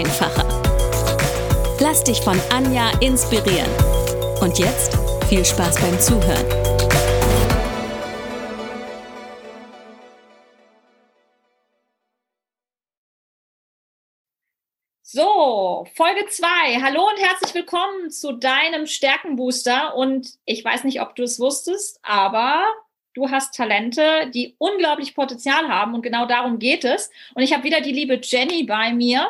einfacher. Lass dich von Anja inspirieren. Und jetzt viel Spaß beim Zuhören. So, Folge 2. Hallo und herzlich willkommen zu deinem Stärkenbooster. Und ich weiß nicht, ob du es wusstest, aber du hast Talente, die unglaublich Potenzial haben und genau darum geht es. Und ich habe wieder die liebe Jenny bei mir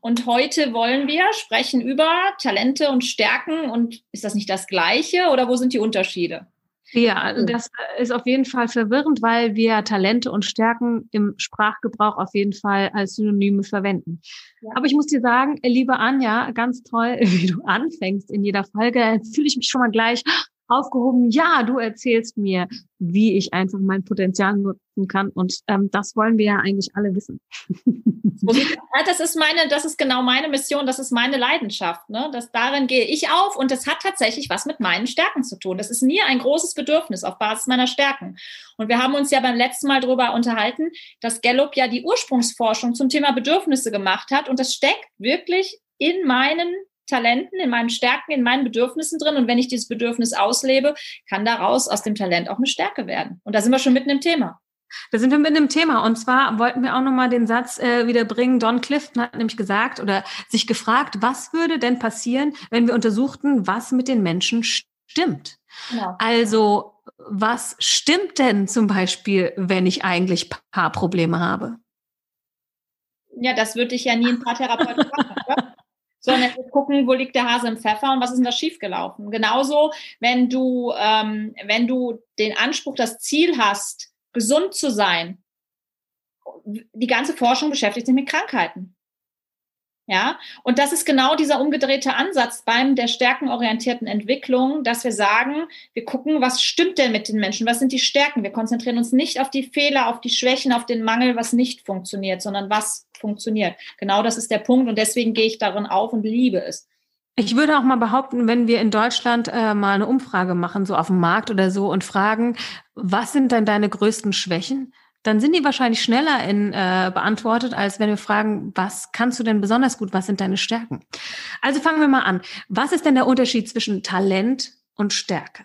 und heute wollen wir sprechen über Talente und Stärken und ist das nicht das gleiche oder wo sind die Unterschiede? Ja, das ist auf jeden Fall verwirrend, weil wir Talente und Stärken im Sprachgebrauch auf jeden Fall als Synonyme verwenden. Ja. Aber ich muss dir sagen, liebe Anja, ganz toll, wie du anfängst in jeder Folge. Fühle ich mich schon mal gleich aufgehoben. Ja, du erzählst mir, wie ich einfach mein Potenzial nutzen kann. Und ähm, das wollen wir ja eigentlich alle wissen. das ist meine, das ist genau meine Mission, das ist meine Leidenschaft. Ne? Das, darin gehe ich auf und das hat tatsächlich was mit meinen Stärken zu tun. Das ist mir ein großes Bedürfnis auf Basis meiner Stärken. Und wir haben uns ja beim letzten Mal darüber unterhalten, dass Gallup ja die Ursprungsforschung zum Thema Bedürfnisse gemacht hat. Und das steckt wirklich in meinen Talenten, in meinen Stärken, in meinen Bedürfnissen drin. Und wenn ich dieses Bedürfnis auslebe, kann daraus aus dem Talent auch eine Stärke werden. Und da sind wir schon mitten im Thema. Da sind wir mit einem Thema. Und zwar wollten wir auch nochmal den Satz äh, wieder bringen. Don Clifton hat nämlich gesagt oder sich gefragt, was würde denn passieren, wenn wir untersuchten, was mit den Menschen stimmt? Genau. Also, was stimmt denn zum Beispiel, wenn ich eigentlich Paarprobleme habe? Ja, das würde ich ja nie ein Paartherapeut machen, oder? Sondern wir gucken, wo liegt der Hase im Pfeffer und was ist denn da schiefgelaufen. Genauso, wenn du, ähm, wenn du den Anspruch, das Ziel hast, gesund zu sein, die ganze Forschung beschäftigt sich mit Krankheiten. Ja, und das ist genau dieser umgedrehte Ansatz beim der stärkenorientierten Entwicklung, dass wir sagen, wir gucken, was stimmt denn mit den Menschen? Was sind die Stärken? Wir konzentrieren uns nicht auf die Fehler, auf die Schwächen, auf den Mangel, was nicht funktioniert, sondern was funktioniert. Genau das ist der Punkt und deswegen gehe ich darin auf und liebe es. Ich würde auch mal behaupten, wenn wir in Deutschland äh, mal eine Umfrage machen, so auf dem Markt oder so, und fragen, was sind denn deine größten Schwächen? Dann sind die wahrscheinlich schneller in, äh, beantwortet, als wenn wir fragen, was kannst du denn besonders gut, was sind deine Stärken? Also fangen wir mal an. Was ist denn der Unterschied zwischen Talent und Stärke?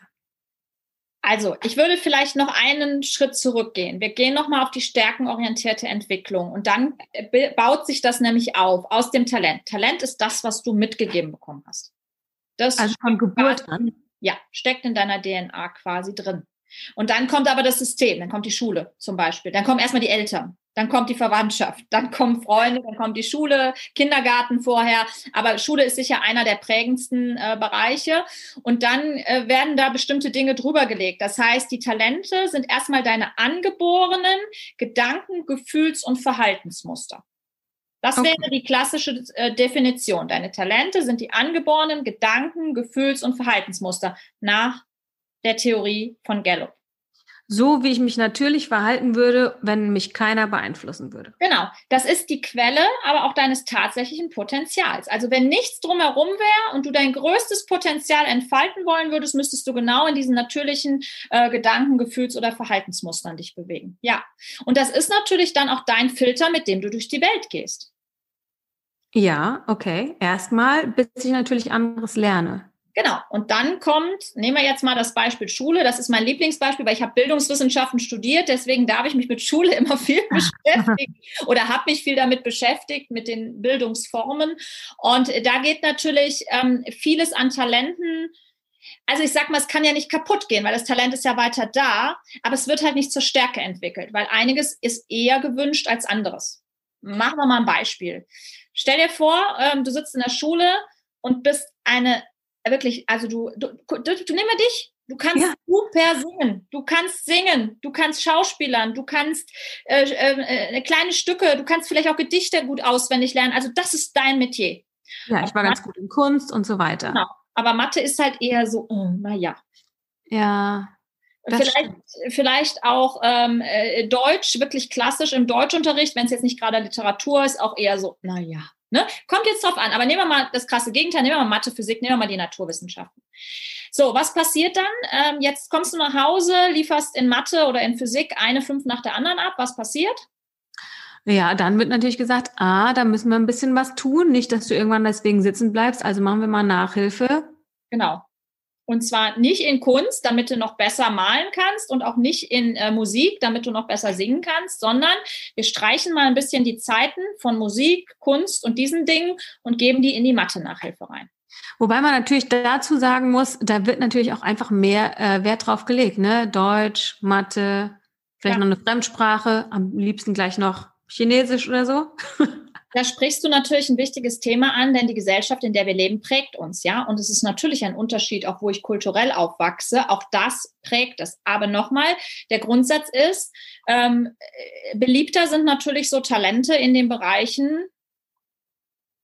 Also, ich würde vielleicht noch einen Schritt zurückgehen. Wir gehen nochmal auf die stärkenorientierte Entwicklung und dann äh, baut sich das nämlich auf aus dem Talent. Talent ist das, was du mitgegeben bekommen hast. Das also von Geburt an? Ja, steckt in deiner DNA quasi drin. Und dann kommt aber das System, dann kommt die Schule zum Beispiel, dann kommen erstmal die Eltern, dann kommt die Verwandtschaft, dann kommen Freunde, dann kommt die Schule, Kindergarten vorher. Aber Schule ist sicher einer der prägendsten äh, Bereiche. Und dann äh, werden da bestimmte Dinge drüber gelegt. Das heißt, die Talente sind erstmal deine angeborenen Gedanken, Gefühls- und Verhaltensmuster. Das okay. wäre die klassische äh, Definition. Deine Talente sind die angeborenen Gedanken, Gefühls- und Verhaltensmuster nach der Theorie von Gallup. So wie ich mich natürlich verhalten würde, wenn mich keiner beeinflussen würde. Genau, das ist die Quelle, aber auch deines tatsächlichen Potenzials. Also wenn nichts drumherum wäre und du dein größtes Potenzial entfalten wollen würdest, müsstest du genau in diesen natürlichen äh, Gedanken, Gefühls- oder Verhaltensmustern dich bewegen. Ja, und das ist natürlich dann auch dein Filter, mit dem du durch die Welt gehst. Ja, okay. Erstmal, bis ich natürlich anderes lerne. Genau. Und dann kommt, nehmen wir jetzt mal das Beispiel Schule. Das ist mein Lieblingsbeispiel, weil ich habe Bildungswissenschaften studiert. Deswegen darf ich mich mit Schule immer viel beschäftigen oder habe mich viel damit beschäftigt, mit den Bildungsformen. Und da geht natürlich ähm, vieles an Talenten. Also ich sag mal, es kann ja nicht kaputt gehen, weil das Talent ist ja weiter da, aber es wird halt nicht zur Stärke entwickelt, weil einiges ist eher gewünscht als anderes. Machen wir mal ein Beispiel. Stell dir vor, ähm, du sitzt in der Schule und bist eine wirklich, also du, du, du, du nimm mal dich, Du kannst ja. super singen. Du kannst singen. Du kannst Schauspielern. Du kannst äh, äh, kleine Stücke. Du kannst vielleicht auch Gedichte gut auswendig lernen. Also das ist dein Metier. Ja, ich war ganz gut in Kunst und so weiter. Genau. Aber Mathe ist halt eher so, oh, naja. Ja. Vielleicht, vielleicht auch ähm, äh, Deutsch, wirklich klassisch im Deutschunterricht, wenn es jetzt nicht gerade Literatur ist, auch eher so, naja. Ne? Kommt jetzt drauf an, aber nehmen wir mal das krasse Gegenteil, nehmen wir mal Mathe, Physik, nehmen wir mal die Naturwissenschaften. So, was passiert dann? Ähm, jetzt kommst du nach Hause, lieferst in Mathe oder in Physik eine fünf nach der anderen ab. Was passiert? Ja, dann wird natürlich gesagt, ah, da müssen wir ein bisschen was tun, nicht, dass du irgendwann deswegen sitzen bleibst, also machen wir mal Nachhilfe. Genau. Und zwar nicht in Kunst, damit du noch besser malen kannst und auch nicht in äh, Musik, damit du noch besser singen kannst, sondern wir streichen mal ein bisschen die Zeiten von Musik, Kunst und diesen Dingen und geben die in die Mathe-Nachhilfe rein. Wobei man natürlich dazu sagen muss, da wird natürlich auch einfach mehr äh, Wert drauf gelegt, ne? Deutsch, Mathe, vielleicht ja. noch eine Fremdsprache, am liebsten gleich noch Chinesisch oder so? Da sprichst du natürlich ein wichtiges Thema an, denn die Gesellschaft, in der wir leben, prägt uns, ja. Und es ist natürlich ein Unterschied, auch wo ich kulturell aufwachse. Auch das prägt es. Aber nochmal, der Grundsatz ist, ähm, beliebter sind natürlich so Talente in den Bereichen,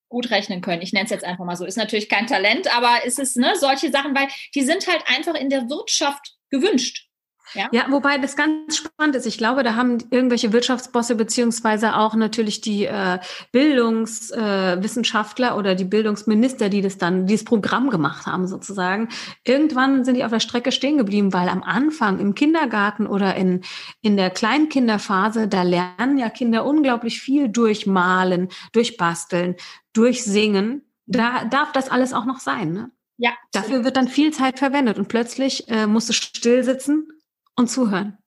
gut rechnen können. Ich nenne es jetzt einfach mal so. Ist natürlich kein Talent, aber ist es ne, solche Sachen, weil die sind halt einfach in der Wirtschaft gewünscht. Ja? ja, wobei das ganz spannend ist. Ich glaube, da haben irgendwelche Wirtschaftsbosse beziehungsweise auch natürlich die äh, Bildungswissenschaftler äh, oder die Bildungsminister, die das dann, dieses Programm gemacht haben sozusagen. Irgendwann sind die auf der Strecke stehen geblieben, weil am Anfang im Kindergarten oder in, in der Kleinkinderphase, da lernen ja Kinder unglaublich viel durch Malen, durch Basteln, durch Singen. Da darf das alles auch noch sein, ne? Ja. Dafür wird dann viel Zeit verwendet und plötzlich äh, musst du still sitzen und zuhören.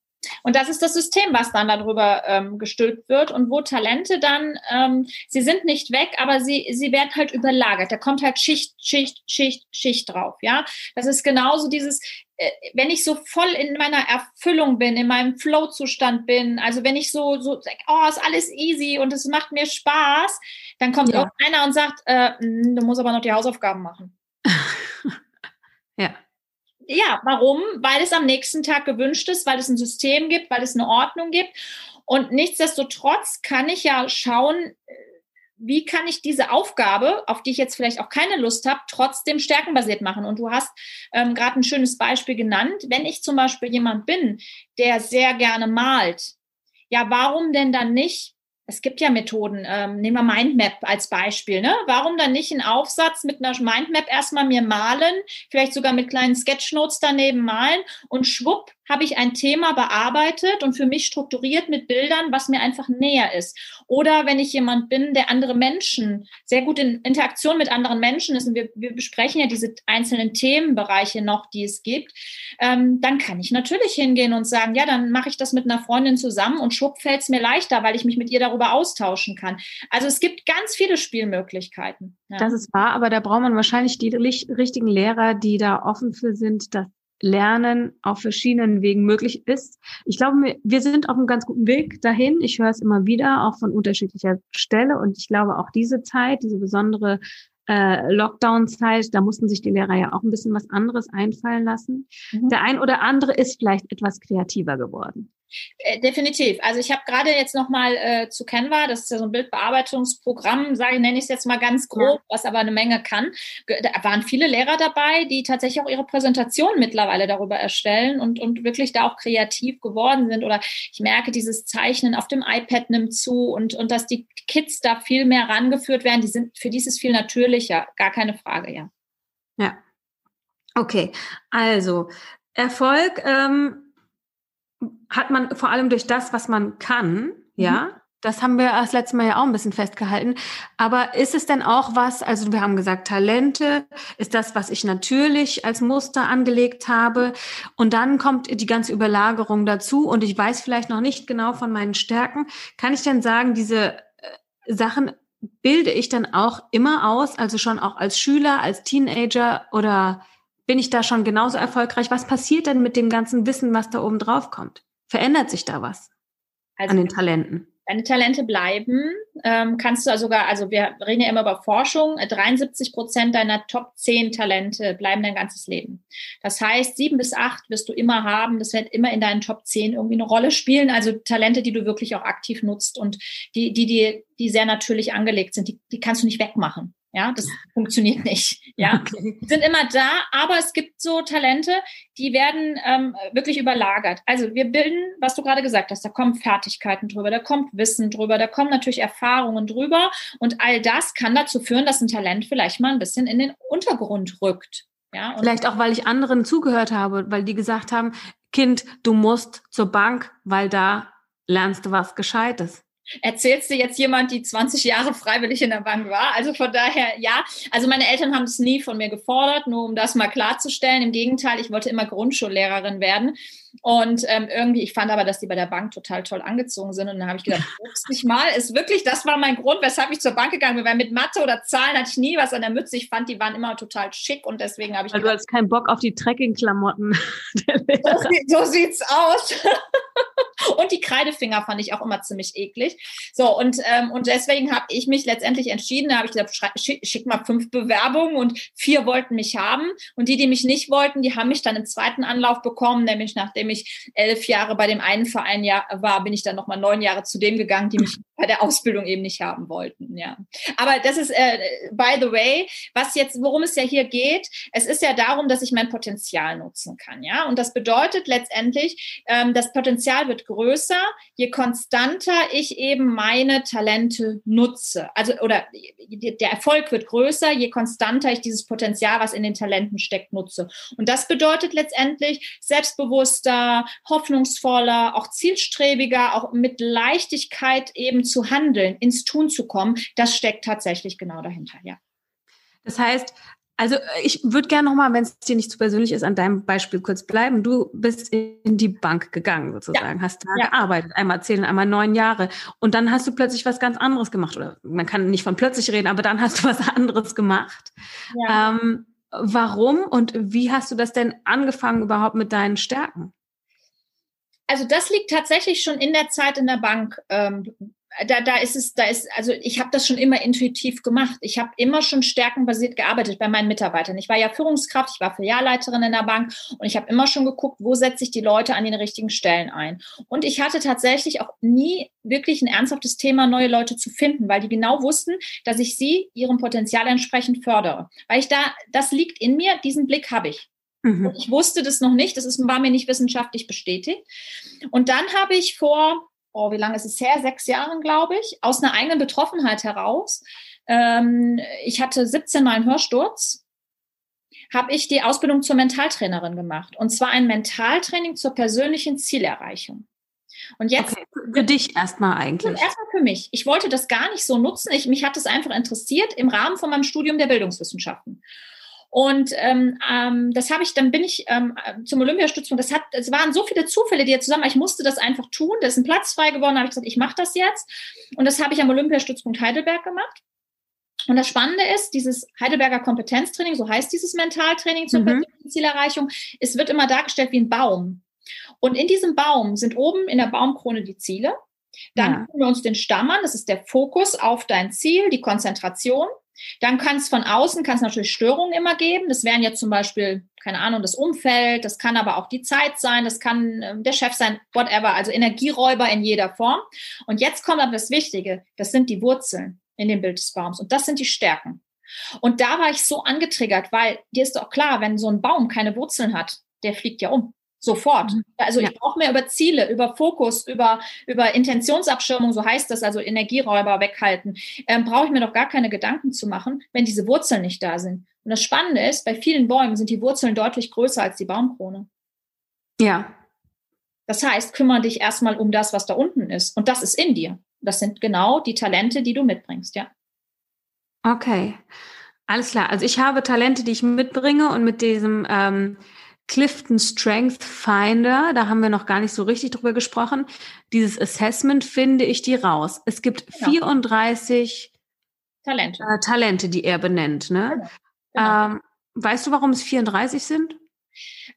Und das ist das System, was dann darüber ähm, gestülpt wird und wo Talente dann, ähm, sie sind nicht weg, aber sie, sie werden halt überlagert. Da kommt halt Schicht, Schicht, Schicht, Schicht drauf. Ja, das ist genauso dieses, äh, wenn ich so voll in meiner Erfüllung bin, in meinem Flow-Zustand bin, also wenn ich so, so oh, ist alles easy und es macht mir Spaß, dann kommt ja. einer und sagt, äh, hm, du musst aber noch die Hausaufgaben machen. ja. Ja, warum? Weil es am nächsten Tag gewünscht ist, weil es ein System gibt, weil es eine Ordnung gibt. Und nichtsdestotrotz kann ich ja schauen, äh, wie kann ich diese Aufgabe, auf die ich jetzt vielleicht auch keine Lust habe, trotzdem stärkenbasiert machen. Und du hast ähm, gerade ein schönes Beispiel genannt. Wenn ich zum Beispiel jemand bin, der sehr gerne malt, ja, warum denn dann nicht es gibt ja Methoden, ähm, nehmen wir Mindmap als Beispiel. Ne? Warum dann nicht einen Aufsatz mit einer Mindmap erstmal mir malen, vielleicht sogar mit kleinen Sketchnotes daneben malen und schwupp habe ich ein Thema bearbeitet und für mich strukturiert mit Bildern, was mir einfach näher ist. Oder wenn ich jemand bin, der andere Menschen, sehr gut in Interaktion mit anderen Menschen ist, und wir, wir besprechen ja diese einzelnen Themenbereiche noch, die es gibt, ähm, dann kann ich natürlich hingehen und sagen, ja, dann mache ich das mit einer Freundin zusammen und schwupp fällt es mir leichter, weil ich mich mit ihr darüber austauschen kann. Also es gibt ganz viele Spielmöglichkeiten. Ja. Das ist wahr, aber da braucht man wahrscheinlich die richtigen Lehrer, die da offen für sind, das Lernen auf verschiedenen Wegen möglich ist. Ich glaube, wir sind auf einem ganz guten Weg dahin. Ich höre es immer wieder, auch von unterschiedlicher Stelle. Und ich glaube, auch diese Zeit, diese besondere äh, Lockdown-Zeit, da mussten sich die Lehrer ja auch ein bisschen was anderes einfallen lassen. Mhm. Der ein oder andere ist vielleicht etwas kreativer geworden. Äh, definitiv. Also ich habe gerade jetzt nochmal äh, zu Canva, das ist ja so ein Bildbearbeitungsprogramm, sage nenne ich es jetzt mal ganz grob, ja. was aber eine Menge kann. Da waren viele Lehrer dabei, die tatsächlich auch ihre Präsentation mittlerweile darüber erstellen und, und wirklich da auch kreativ geworden sind. Oder ich merke, dieses Zeichnen auf dem iPad nimmt zu und, und dass die Kids da viel mehr rangeführt werden. Die sind, für die ist es viel natürlicher, gar keine Frage, ja. Ja. Okay, also Erfolg ähm, hat man vor allem durch das, was man kann, ja. Mhm. Das haben wir das letzte Mal ja auch ein bisschen festgehalten. Aber ist es denn auch was, also wir haben gesagt, Talente ist das, was ich natürlich als Muster angelegt habe. Und dann kommt die ganze Überlagerung dazu und ich weiß vielleicht noch nicht genau von meinen Stärken. Kann ich denn sagen, diese äh, Sachen bilde ich dann auch immer aus, also schon auch als Schüler, als Teenager oder bin ich da schon genauso erfolgreich? Was passiert denn mit dem ganzen Wissen, was da oben drauf kommt? Verändert sich da was also, an den Talenten? Deine Talente bleiben, ähm, kannst du sogar, also wir reden ja immer über Forschung, 73 Prozent deiner Top 10 Talente bleiben dein ganzes Leben. Das heißt, sieben bis acht wirst du immer haben, das wird immer in deinen Top 10 irgendwie eine Rolle spielen, also Talente, die du wirklich auch aktiv nutzt und die, die, die, die sehr natürlich angelegt sind, die, die kannst du nicht wegmachen. Ja, das funktioniert nicht. Ja, okay. sind immer da, aber es gibt so Talente, die werden ähm, wirklich überlagert. Also wir bilden, was du gerade gesagt hast, da kommen Fertigkeiten drüber, da kommt Wissen drüber, da kommen natürlich Erfahrungen drüber und all das kann dazu führen, dass ein Talent vielleicht mal ein bisschen in den Untergrund rückt. Ja, vielleicht auch, weil ich anderen zugehört habe, weil die gesagt haben, Kind, du musst zur Bank, weil da lernst du was Gescheites erzählst du jetzt jemand, die 20 Jahre freiwillig in der Bank war. Also von daher, ja. Also meine Eltern haben es nie von mir gefordert, nur um das mal klarzustellen. Im Gegenteil, ich wollte immer Grundschullehrerin werden. Und ähm, irgendwie, ich fand aber, dass die bei der Bank total toll angezogen sind. Und dann habe ich gedacht, guckst dich mal, ist wirklich, das war mein Grund, weshalb ich zur Bank gegangen bin. Weil mit Mathe oder Zahlen hatte ich nie was an der Mütze. Ich fand, die waren immer total schick und deswegen habe ich. Weil gedacht, du hast keinen Bock auf die Trekkingklamotten. so, so sieht's aus. und die Kreidefinger fand ich auch immer ziemlich eklig. So, und, ähm, und deswegen habe ich mich letztendlich entschieden, da habe ich gesagt, schick, schick mal fünf Bewerbungen und vier wollten mich haben. Und die, die mich nicht wollten, die haben mich dann im zweiten Anlauf bekommen, nämlich nachdem ich elf Jahre bei dem einen Verein war, bin ich dann nochmal neun Jahre zu dem gegangen, die mich bei der Ausbildung eben nicht haben wollten. Ja. Aber das ist, äh, by the way, was jetzt, worum es ja hier geht, es ist ja darum, dass ich mein Potenzial nutzen kann. Ja. Und das bedeutet letztendlich, ähm, das Potenzial wird größer, je konstanter ich eben meine Talente nutze. Also, oder der Erfolg wird größer, je konstanter ich dieses Potenzial, was in den Talenten steckt, nutze. Und das bedeutet letztendlich selbstbewusster, hoffnungsvoller, auch zielstrebiger, auch mit Leichtigkeit eben zu handeln, ins Tun zu kommen. Das steckt tatsächlich genau dahinter, ja. Das heißt, also ich würde gerne nochmal, wenn es dir nicht zu persönlich ist, an deinem Beispiel kurz bleiben. Du bist in die Bank gegangen sozusagen, ja. hast da ja. gearbeitet, einmal zehn, einmal neun Jahre. Und dann hast du plötzlich was ganz anderes gemacht. Oder man kann nicht von plötzlich reden, aber dann hast du was anderes gemacht. Ja. Ähm, warum und wie hast du das denn angefangen überhaupt mit deinen Stärken? Also das liegt tatsächlich schon in der Zeit in der Bank ähm, da, da ist es, da ist, also ich habe das schon immer intuitiv gemacht. Ich habe immer schon stärkenbasiert gearbeitet bei meinen Mitarbeitern. Ich war ja Führungskraft, ich war Filialleiterin in der Bank und ich habe immer schon geguckt, wo setze ich die Leute an den richtigen Stellen ein. Und ich hatte tatsächlich auch nie wirklich ein ernsthaftes Thema, neue Leute zu finden, weil die genau wussten, dass ich sie ihrem Potenzial entsprechend fördere. Weil ich da, das liegt in mir, diesen Blick habe ich. Mhm. Ich wusste das noch nicht, das ist, war mir nicht wissenschaftlich bestätigt. Und dann habe ich vor oh, wie lange ist es her? Sechs Jahren, glaube ich, aus einer eigenen Betroffenheit heraus. Ähm, ich hatte 17 Mal einen Hörsturz, habe ich die Ausbildung zur Mentaltrainerin gemacht. Und zwar ein Mentaltraining zur persönlichen Zielerreichung. Und jetzt. Okay, für dich erstmal eigentlich. Erstmal für mich. Ich wollte das gar nicht so nutzen. Ich, mich hat das einfach interessiert im Rahmen von meinem Studium der Bildungswissenschaften. Und ähm, ähm, das habe ich, dann bin ich ähm, zum Olympiastützpunkt. Das hat, es waren so viele Zufälle, die jetzt zusammen. Ich musste das einfach tun. Da ist ein Platz frei geworden. Da habe ich gesagt, ich mache das jetzt. Und das habe ich am Olympiastützpunkt Heidelberg gemacht. Und das Spannende ist, dieses Heidelberger Kompetenztraining, so heißt dieses Mentaltraining zur mhm. Zielerreichung, es wird immer dargestellt wie ein Baum. Und in diesem Baum sind oben in der Baumkrone die Ziele. Dann ja. gucken wir uns den Stamm an. Das ist der Fokus auf dein Ziel, die Konzentration. Dann kann es von außen, kann es natürlich Störungen immer geben. Das wären jetzt zum Beispiel, keine Ahnung, das Umfeld, das kann aber auch die Zeit sein, das kann äh, der Chef sein, whatever, also Energieräuber in jeder Form. Und jetzt kommt aber das Wichtige, das sind die Wurzeln in dem Bild des Baums und das sind die Stärken. Und da war ich so angetriggert, weil dir ist doch klar, wenn so ein Baum keine Wurzeln hat, der fliegt ja um. Sofort. Mhm. Also ja. ich brauche mehr über Ziele, über Fokus, über, über Intentionsabschirmung, so heißt das, also Energieräuber weghalten. Ähm, brauche ich mir doch gar keine Gedanken zu machen, wenn diese Wurzeln nicht da sind. Und das Spannende ist, bei vielen Bäumen sind die Wurzeln deutlich größer als die Baumkrone. Ja. Das heißt, kümmere dich erstmal um das, was da unten ist. Und das ist in dir. Das sind genau die Talente, die du mitbringst, ja. Okay. Alles klar. Also ich habe Talente, die ich mitbringe und mit diesem ähm, Clifton Strength Finder, da haben wir noch gar nicht so richtig drüber gesprochen. Dieses Assessment finde ich die raus. Es gibt genau. 34 Talente. Äh, Talente, die er benennt. Ne? Genau. Genau. Ähm, weißt du, warum es 34 sind?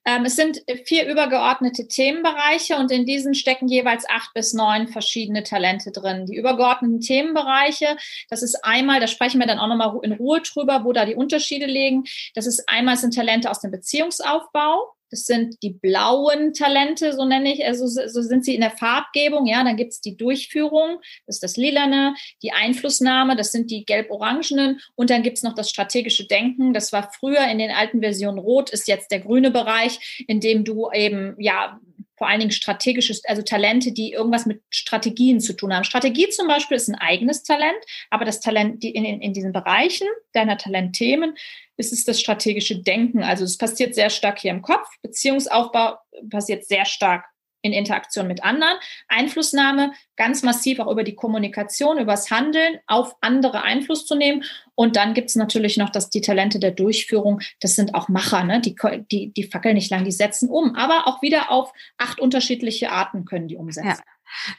Ähm, es sind vier übergeordnete Themenbereiche und in diesen stecken jeweils acht bis neun verschiedene Talente drin. Die übergeordneten Themenbereiche, das ist einmal, da sprechen wir dann auch nochmal in Ruhe drüber, wo da die Unterschiede liegen. Das ist einmal sind Talente aus dem Beziehungsaufbau. Das sind die blauen Talente, so nenne ich, also so sind sie in der Farbgebung. Ja, dann gibt es die Durchführung, das ist das Lilane, die Einflussnahme, das sind die gelb-orangenen und dann gibt es noch das strategische Denken. Das war früher in den alten Versionen rot, ist jetzt der grüne Bereich, in dem du eben ja vor allen Dingen strategisches, also Talente, die irgendwas mit Strategien zu tun haben. Strategie zum Beispiel ist ein eigenes Talent, aber das Talent in, in, in diesen Bereichen deiner Talentthemen ist es das strategische Denken. Also es passiert sehr stark hier im Kopf. Beziehungsaufbau passiert sehr stark in Interaktion mit anderen. Einflussnahme ganz massiv auch über die Kommunikation, übers Handeln auf andere Einfluss zu nehmen. Und dann gibt es natürlich noch das, die Talente der Durchführung. Das sind auch Macher, ne? die, die, die fackeln nicht lang, die setzen um. Aber auch wieder auf acht unterschiedliche Arten können die umsetzen. Ja.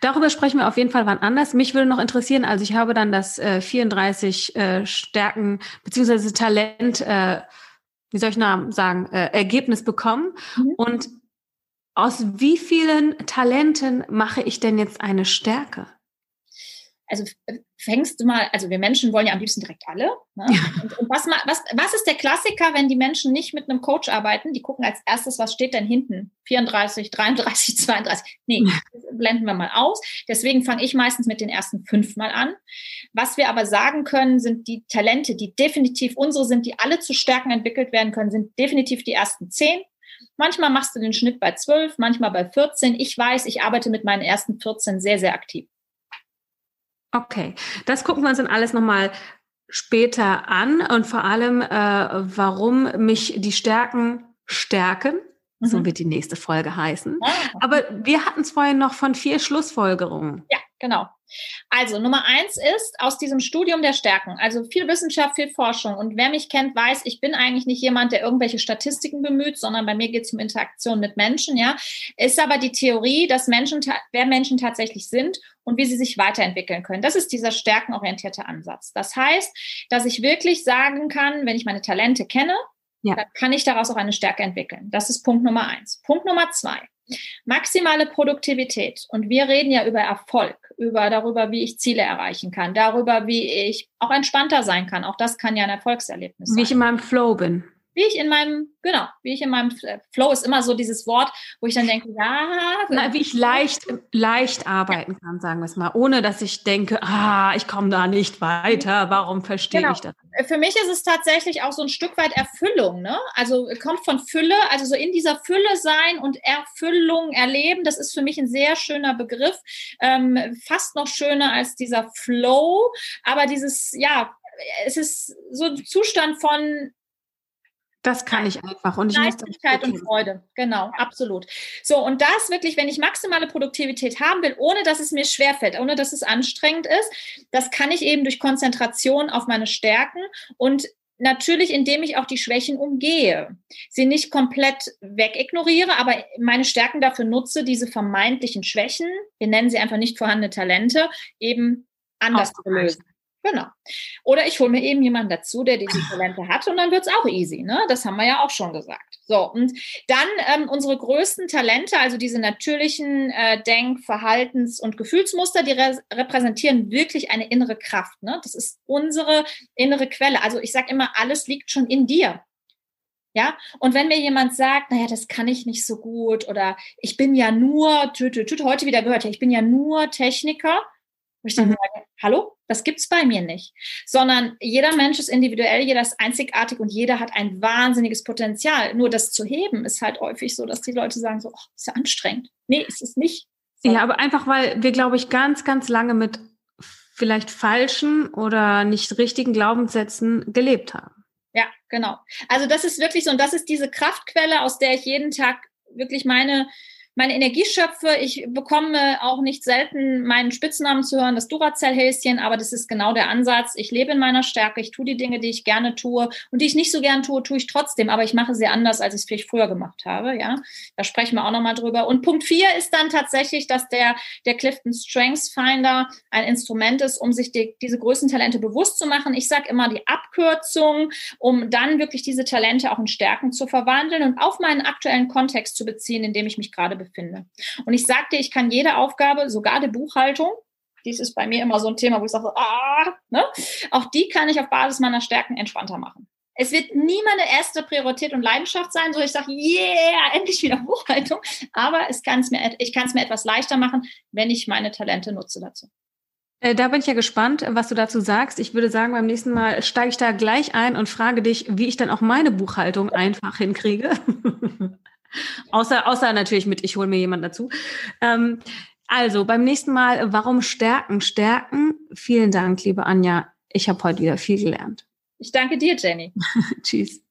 Darüber sprechen wir auf jeden Fall wann anders. Mich würde noch interessieren, also ich habe dann das äh, 34 äh, Stärken beziehungsweise Talent, äh, wie soll ich sagen, äh, Ergebnis bekommen. Mhm. Und aus wie vielen Talenten mache ich denn jetzt eine Stärke? also fängst du mal, also wir Menschen wollen ja am liebsten direkt alle. Ne? Und, und was, was, was ist der Klassiker, wenn die Menschen nicht mit einem Coach arbeiten? Die gucken als erstes, was steht denn hinten? 34, 33, 32. Nee, blenden wir mal aus. Deswegen fange ich meistens mit den ersten fünf mal an. Was wir aber sagen können, sind die Talente, die definitiv unsere sind, die alle zu Stärken entwickelt werden können, sind definitiv die ersten zehn. Manchmal machst du den Schnitt bei zwölf, manchmal bei 14. Ich weiß, ich arbeite mit meinen ersten 14 sehr, sehr aktiv. Okay, das gucken wir uns dann alles nochmal später an und vor allem, äh, warum mich die Stärken stärken. Mhm. So wird die nächste Folge heißen. Ah. Aber wir hatten es vorhin noch von vier Schlussfolgerungen. Ja, genau. Also Nummer eins ist aus diesem Studium der Stärken, also viel Wissenschaft, viel Forschung. Und wer mich kennt, weiß, ich bin eigentlich nicht jemand, der irgendwelche Statistiken bemüht, sondern bei mir geht es um Interaktion mit Menschen. Ja, ist aber die Theorie, dass Menschen, wer Menschen tatsächlich sind und wie sie sich weiterentwickeln können. Das ist dieser stärkenorientierte Ansatz. Das heißt, dass ich wirklich sagen kann, wenn ich meine Talente kenne, ja. dann kann ich daraus auch eine Stärke entwickeln. Das ist Punkt Nummer eins. Punkt Nummer zwei. Maximale Produktivität. Und wir reden ja über Erfolg, über darüber, wie ich Ziele erreichen kann, darüber, wie ich auch entspannter sein kann. Auch das kann ja ein Erfolgserlebnis sein. Wie ich in meinem Flow bin wie ich in meinem, genau, wie ich in meinem Flow ist immer so dieses Wort, wo ich dann denke, ja. Na, wie ich leicht, leicht arbeiten ja. kann, sagen wir es mal, ohne dass ich denke, ah, ich komme da nicht weiter, warum verstehe genau. ich das? Für mich ist es tatsächlich auch so ein Stück weit Erfüllung, ne? Also kommt von Fülle, also so in dieser Fülle sein und Erfüllung erleben, das ist für mich ein sehr schöner Begriff, ähm, fast noch schöner als dieser Flow, aber dieses, ja, es ist so ein Zustand von das kann ich einfach. Und ich Leichtigkeit und Freude. Genau, absolut. So, und das wirklich, wenn ich maximale Produktivität haben will, ohne dass es mir schwerfällt, ohne dass es anstrengend ist, das kann ich eben durch Konzentration auf meine Stärken und natürlich, indem ich auch die Schwächen umgehe, sie nicht komplett wegignoriere, aber meine Stärken dafür nutze, diese vermeintlichen Schwächen, wir nennen sie einfach nicht vorhandene Talente, eben anders zu lösen. Genau. Oder ich hole mir eben jemanden dazu, der diese Talente hat und dann wird es auch easy. Ne? Das haben wir ja auch schon gesagt. So, und dann ähm, unsere größten Talente, also diese natürlichen äh, Denk-, Verhaltens- und Gefühlsmuster, die re repräsentieren wirklich eine innere Kraft. Ne? Das ist unsere innere Quelle. Also ich sage immer, alles liegt schon in dir. Ja, und wenn mir jemand sagt, naja, das kann ich nicht so gut oder ich bin ja nur, tü, tü, tü, heute wieder gehört, ja, ich bin ja nur Techniker, wo ich dann mhm. sage, hallo, das gibt's bei mir nicht. Sondern jeder Mensch ist individuell, jeder ist einzigartig und jeder hat ein wahnsinniges Potenzial. Nur das zu heben ist halt häufig so, dass die Leute sagen so, oh, ist ja anstrengend. Nee, ist es nicht. So. Ja, aber einfach, weil wir, glaube ich, ganz, ganz lange mit vielleicht falschen oder nicht richtigen Glaubenssätzen gelebt haben. Ja, genau. Also das ist wirklich so, und das ist diese Kraftquelle, aus der ich jeden Tag wirklich meine meine Energie schöpfe. Ich bekomme auch nicht selten meinen Spitznamen zu hören, das Duracell-Häschen, aber das ist genau der Ansatz. Ich lebe in meiner Stärke, ich tue die Dinge, die ich gerne tue und die ich nicht so gern tue, tue ich trotzdem, aber ich mache sie anders, als ich es vielleicht früher gemacht habe. Ja, da sprechen wir auch nochmal drüber. Und Punkt vier ist dann tatsächlich, dass der, der Clifton Strengths Finder ein Instrument ist, um sich die, diese größten Talente bewusst zu machen. Ich sage immer die Abkürzung, um dann wirklich diese Talente auch in Stärken zu verwandeln und auf meinen aktuellen Kontext zu beziehen, in dem ich mich gerade befinde befinde. Und ich sagte, ich kann jede Aufgabe, sogar die Buchhaltung, dies ist bei mir immer so ein Thema, wo ich sage, ah, ne? auch die kann ich auf Basis meiner Stärken entspannter machen. Es wird nie meine erste Priorität und Leidenschaft sein, so ich sage, yeah, endlich wieder Buchhaltung. Aber es kann's mir, ich kann es mir etwas leichter machen, wenn ich meine Talente nutze dazu. Äh, da bin ich ja gespannt, was du dazu sagst. Ich würde sagen, beim nächsten Mal steige ich da gleich ein und frage dich, wie ich dann auch meine Buchhaltung einfach hinkriege. außer, außer natürlich mit, ich hole mir jemanden dazu. Ähm, also beim nächsten Mal, warum stärken? Stärken. Vielen Dank, liebe Anja. Ich habe heute wieder viel gelernt. Ich danke dir, Jenny. Tschüss.